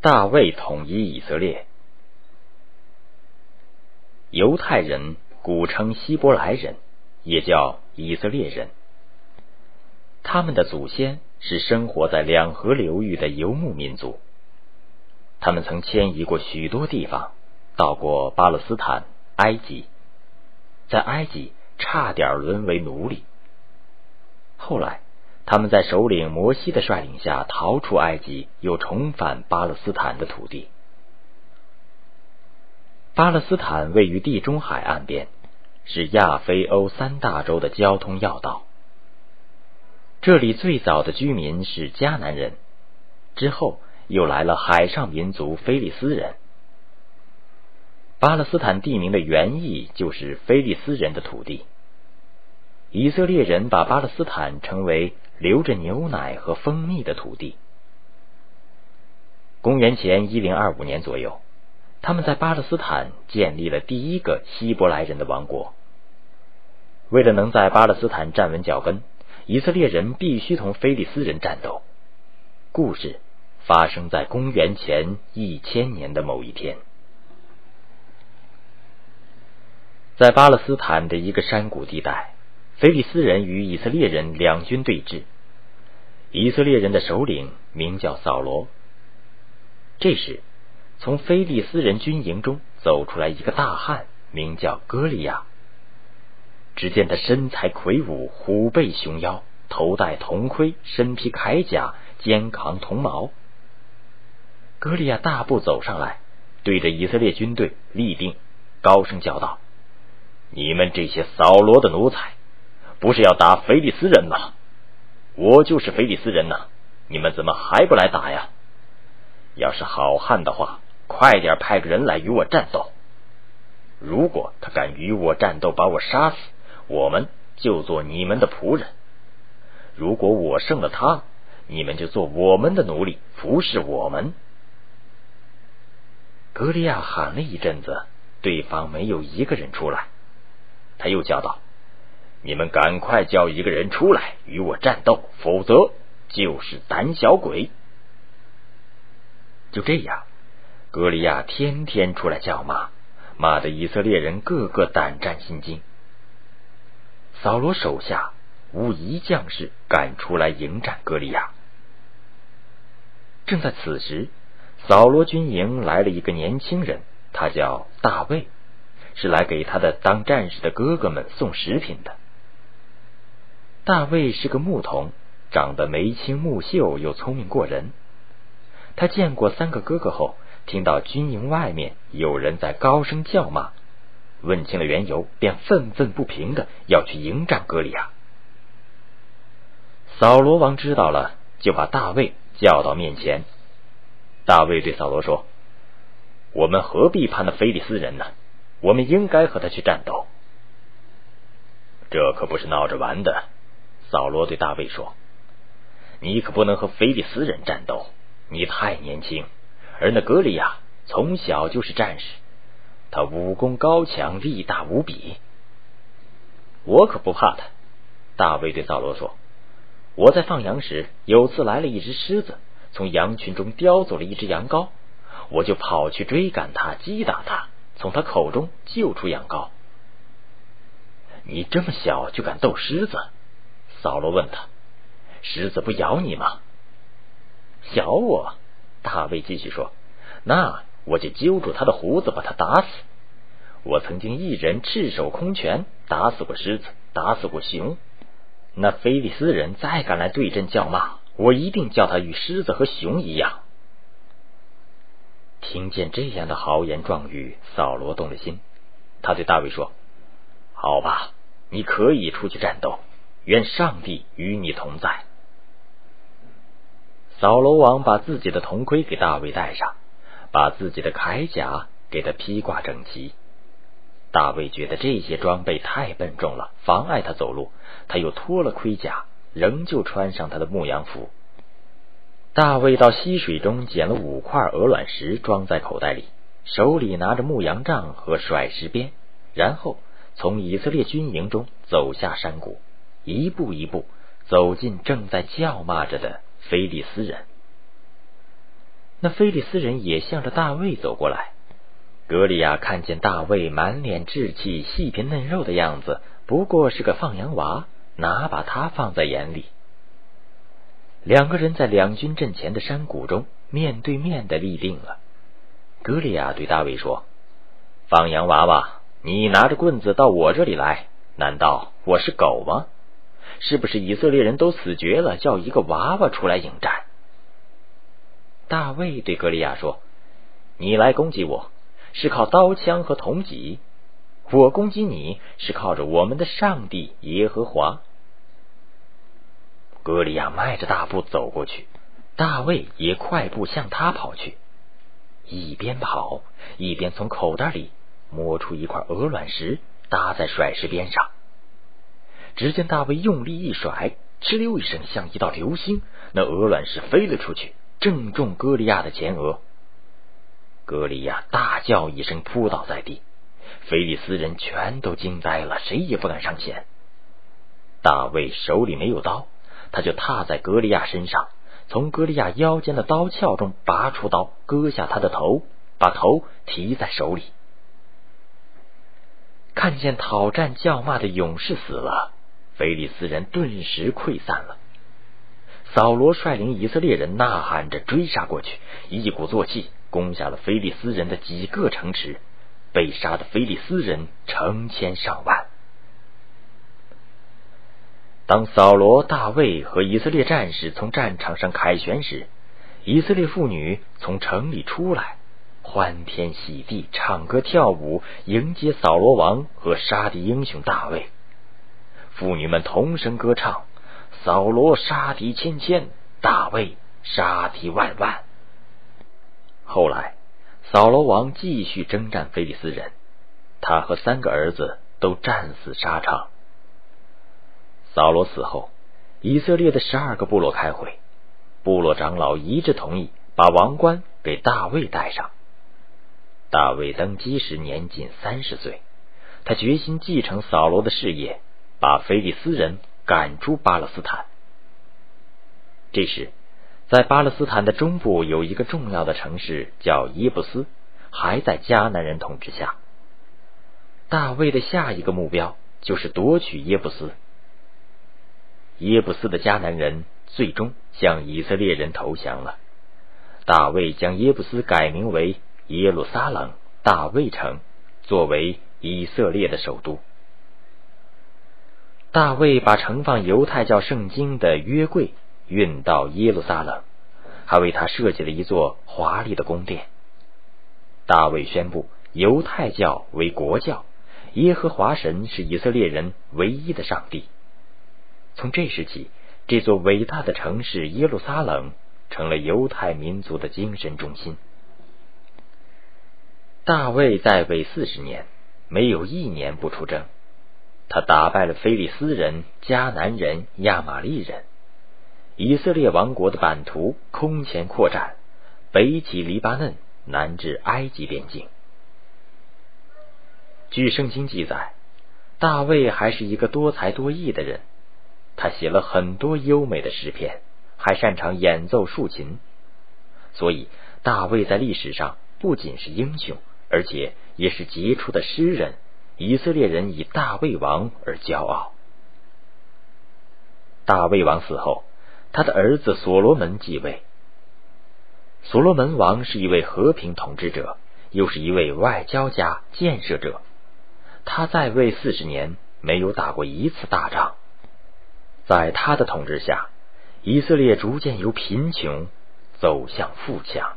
大卫统一以色列。犹太人古称希伯来人，也叫以色列人。他们的祖先是生活在两河流域的游牧民族。他们曾迁移过许多地方，到过巴勒斯坦、埃及，在埃及差点沦为奴隶。后来，他们在首领摩西的率领下逃出埃及，又重返巴勒斯坦的土地。巴勒斯坦位于地中海岸边，是亚非欧三大洲的交通要道。这里最早的居民是迦南人，之后又来了海上民族菲利斯人。巴勒斯坦地名的原意就是菲利斯人的土地。以色列人把巴勒斯坦称为流着牛奶和蜂蜜的土地。公元前一零二五年左右，他们在巴勒斯坦建立了第一个希伯来人的王国。为了能在巴勒斯坦站稳脚跟，以色列人必须同菲利斯人战斗。故事发生在公元前一千年的某一天，在巴勒斯坦的一个山谷地带。菲利斯人与以色列人两军对峙，以色列人的首领名叫扫罗。这时，从菲利斯人军营中走出来一个大汉，名叫歌利亚。只见他身材魁梧，虎背熊腰，头戴铜盔，身披铠甲，肩扛铜矛。歌利亚大步走上来，对着以色列军队立定，高声叫道：“你们这些扫罗的奴才！”不是要打菲利斯人吗？我就是菲利斯人呐！你们怎么还不来打呀？要是好汉的话，快点派个人来与我战斗。如果他敢与我战斗，把我杀死，我们就做你们的仆人；如果我胜了他，你们就做我们的奴隶，服侍我们。格利亚喊了一阵子，对方没有一个人出来，他又叫道。你们赶快叫一个人出来与我战斗，否则就是胆小鬼。就这样，格利亚天天出来叫骂，骂的以色列人个个胆战心惊。扫罗手下无一将士敢出来迎战格利亚。正在此时，扫罗军营来了一个年轻人，他叫大卫，是来给他的当战士的哥哥们送食品的。大卫是个牧童，长得眉清目秀，又聪明过人。他见过三个哥哥后，听到军营外面有人在高声叫骂，问清了缘由，便愤愤不平的要去迎战歌利亚。扫罗王知道了，就把大卫叫到面前。大卫对扫罗说：“我们何必怕那菲利斯人呢？我们应该和他去战斗。这可不是闹着玩的。”扫罗对大卫说：“你可不能和菲利斯人战斗，你太年轻。而那格利亚从小就是战士，他武功高强，力大无比。我可不怕他。”大卫对扫罗说：“我在放羊时，有次来了一只狮子，从羊群中叼走了一只羊羔，我就跑去追赶他，击打他，从他口中救出羊羔。你这么小就敢斗狮子？”扫罗问他：“狮子不咬你吗？”咬我。大卫继续说：“那我就揪住他的胡子，把他打死。我曾经一人赤手空拳打死过狮子，打死过熊。那菲利斯人再敢来对阵叫骂，我一定叫他与狮子和熊一样。”听见这样的豪言壮语，扫罗动了心。他对大卫说：“好吧，你可以出去战斗。”愿上帝与你同在。扫罗王把自己的铜盔给大卫戴上，把自己的铠甲给他披挂整齐。大卫觉得这些装备太笨重了，妨碍他走路，他又脱了盔甲，仍旧穿上他的牧羊服。大卫到溪水中捡了五块鹅卵石，装在口袋里，手里拿着牧羊杖和甩石鞭，然后从以色列军营中走下山谷。一步一步走进正在叫骂着的菲利斯人。那菲利斯人也向着大卫走过来。格利亚看见大卫满脸稚气、细皮嫩肉的样子，不过是个放羊娃，哪把他放在眼里？两个人在两军阵前的山谷中面对面的立定了。格利亚对大卫说：“放羊娃娃，你拿着棍子到我这里来，难道我是狗吗？是不是以色列人都死绝了，叫一个娃娃出来迎战？”大卫对格利亚说：“你来攻击我。”是靠刀枪和铜戟，我攻击你是靠着我们的上帝耶和华。格利亚迈着大步走过去，大卫也快步向他跑去，一边跑一边从口袋里摸出一块鹅卵石，搭在甩石边上。只见大卫用力一甩，哧溜一声，像一道流星，那鹅卵石飞了出去，正中歌利亚的前额。歌利亚大叫一声，扑倒在地。菲利斯人全都惊呆了，谁也不敢上前。大卫手里没有刀，他就踏在格利亚身上，从格利亚腰间的刀鞘中拔出刀，割下他的头，把头提在手里。看见讨战叫骂的勇士死了，菲利斯人顿时溃散了。扫罗率领以色列人呐喊着追杀过去，一鼓作气。攻下了菲利斯人的几个城池，被杀的菲利斯人成千上万。当扫罗、大卫和以色列战士从战场上凯旋时，以色列妇女从城里出来，欢天喜地，唱歌跳舞，迎接扫罗王和杀敌英雄大卫。妇女们同声歌唱：“扫罗杀敌千千，大卫杀敌万万。”后来，扫罗王继续征战菲利斯人，他和三个儿子都战死沙场。扫罗死后，以色列的十二个部落开会，部落长老一致同意把王冠给大卫戴上。大卫登基时年仅三十岁，他决心继承扫罗的事业，把菲利斯人赶出巴勒斯坦。这时。在巴勒斯坦的中部有一个重要的城市叫耶布斯，还在迦南人统治下。大卫的下一个目标就是夺取耶布斯。耶布斯的迦南人最终向以色列人投降了。大卫将耶布斯改名为耶路撒冷大卫城，作为以色列的首都。大卫把盛放犹太教圣经的约柜。运到耶路撒冷，还为他设计了一座华丽的宫殿。大卫宣布犹太教为国教，耶和华神是以色列人唯一的上帝。从这时起，这座伟大的城市耶路撒冷成了犹太民族的精神中心。大卫在位四十年，没有一年不出征。他打败了菲利斯人、迦南人、亚玛利人。以色列王国的版图空前扩展，北起黎巴嫩，南至埃及边境。据圣经记载，大卫还是一个多才多艺的人，他写了很多优美的诗篇，还擅长演奏竖琴。所以，大卫在历史上不仅是英雄，而且也是杰出的诗人。以色列人以大卫王而骄傲。大卫王死后。他的儿子所罗门继位。所罗门王是一位和平统治者，又是一位外交家、建设者。他在位四十年，没有打过一次大仗。在他的统治下，以色列逐渐由贫穷走向富强。